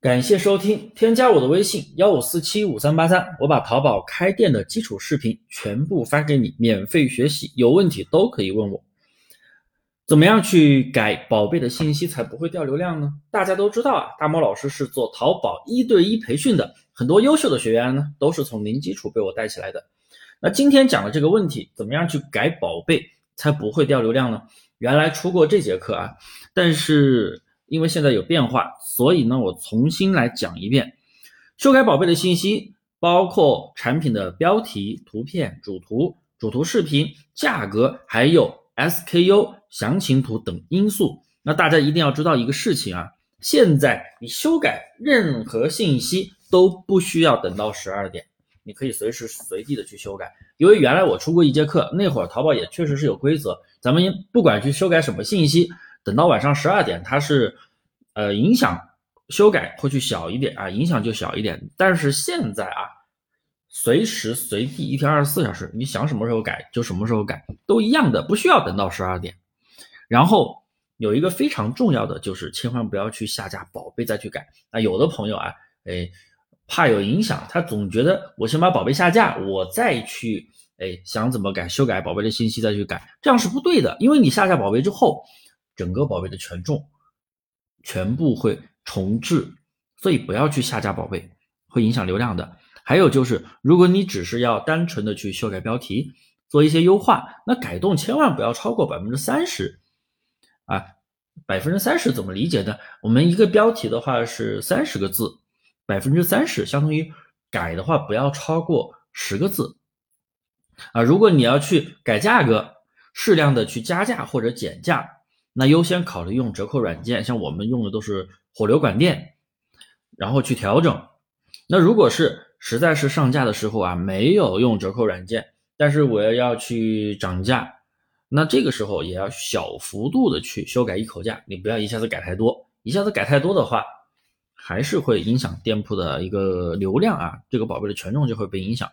感谢收听，添加我的微信幺五四七五三八三，我把淘宝开店的基础视频全部发给你，免费学习，有问题都可以问我。怎么样去改宝贝的信息才不会掉流量呢？大家都知道啊，大猫老师是做淘宝一对一培训的，很多优秀的学员呢都是从零基础被我带起来的。那今天讲的这个问题，怎么样去改宝贝才不会掉流量呢？原来出过这节课啊，但是。因为现在有变化，所以呢，我重新来讲一遍。修改宝贝的信息，包括产品的标题、图片、主图、主图视频、价格，还有 SKU 详情图等因素。那大家一定要知道一个事情啊，现在你修改任何信息都不需要等到十二点，你可以随时随地的去修改。因为原来我出过一节课，那会儿淘宝也确实是有规则，咱们不管去修改什么信息。等到晚上十二点，它是，呃，影响修改会去小一点啊，影响就小一点。但是现在啊，随时随地，一天二十四小时，你想什么时候改就什么时候改，都一样的，不需要等到十二点。然后有一个非常重要的就是，千万不要去下架宝贝再去改。那有的朋友啊，哎，怕有影响，他总觉得我先把宝贝下架，我再去，哎，想怎么改，修改宝贝的信息再去改，这样是不对的，因为你下架宝贝之后。整个宝贝的权重全部会重置，所以不要去下架宝贝，会影响流量的。还有就是，如果你只是要单纯的去修改标题，做一些优化，那改动千万不要超过百分之三十啊。百分之三十怎么理解呢？我们一个标题的话是三十个字，百分之三十相当于改的话不要超过十个字啊。如果你要去改价格，适量的去加价或者减价。那优先考虑用折扣软件，像我们用的都是火流管店，然后去调整。那如果是实在是上架的时候啊，没有用折扣软件，但是我要去涨价，那这个时候也要小幅度的去修改一口价，你不要一下子改太多，一下子改太多的话，还是会影响店铺的一个流量啊，这个宝贝的权重就会被影响。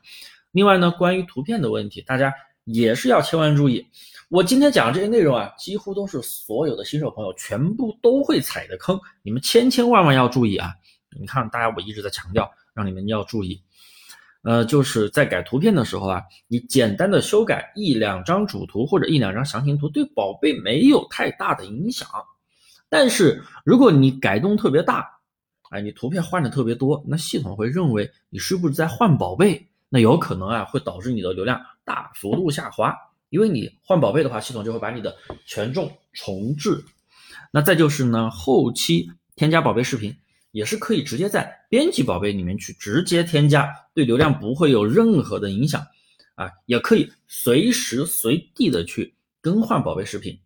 另外呢，关于图片的问题，大家也是要千万注意。我今天讲的这些内容啊，几乎都是所有的新手朋友全部都会踩的坑，你们千千万万要注意啊！你看，大家我一直在强调，让你们要注意。呃，就是在改图片的时候啊，你简单的修改一两张主图或者一两张详情图，对宝贝没有太大的影响。但是如果你改动特别大，哎，你图片换的特别多，那系统会认为你是不是在换宝贝？那有可能啊，会导致你的流量大幅度下滑。因为你换宝贝的话，系统就会把你的权重重置。那再就是呢，后期添加宝贝视频也是可以直接在编辑宝贝里面去直接添加，对流量不会有任何的影响啊。也可以随时随地的去更换宝贝视频。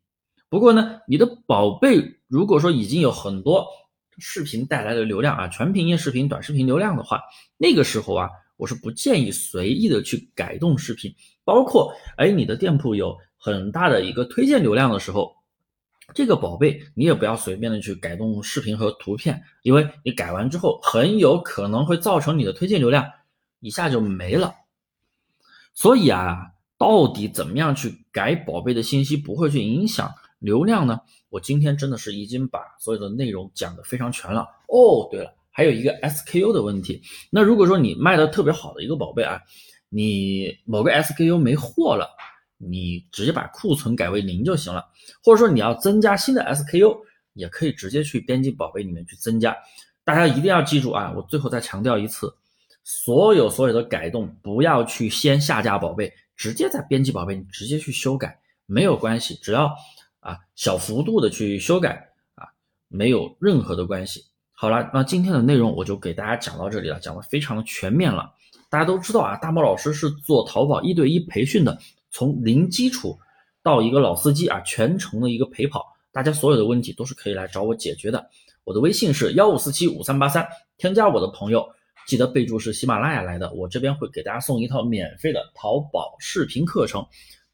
不过呢，你的宝贝如果说已经有很多视频带来的流量啊，全屏页视频、短视频流量的话，那个时候啊。我是不建议随意的去改动视频，包括哎，你的店铺有很大的一个推荐流量的时候，这个宝贝你也不要随便的去改动视频和图片，因为你改完之后很有可能会造成你的推荐流量一下就没了。所以啊，到底怎么样去改宝贝的信息不会去影响流量呢？我今天真的是已经把所有的内容讲的非常全了。哦，对了。还有一个 SKU 的问题，那如果说你卖的特别好的一个宝贝啊，你某个 SKU 没货了，你直接把库存改为零就行了，或者说你要增加新的 SKU，也可以直接去编辑宝贝里面去增加。大家一定要记住啊，我最后再强调一次，所有所有的改动不要去先下架宝贝，直接在编辑宝贝你直接去修改没有关系，只要啊小幅度的去修改啊，没有任何的关系。好了，那今天的内容我就给大家讲到这里了，讲的非常的全面了。大家都知道啊，大猫老师是做淘宝一对一培训的，从零基础到一个老司机啊，全程的一个陪跑，大家所有的问题都是可以来找我解决的。我的微信是幺五四七五三八三，添加我的朋友记得备注是喜马拉雅来的，我这边会给大家送一套免费的淘宝视频课程，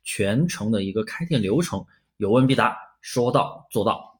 全程的一个开店流程，有问必答，说到做到。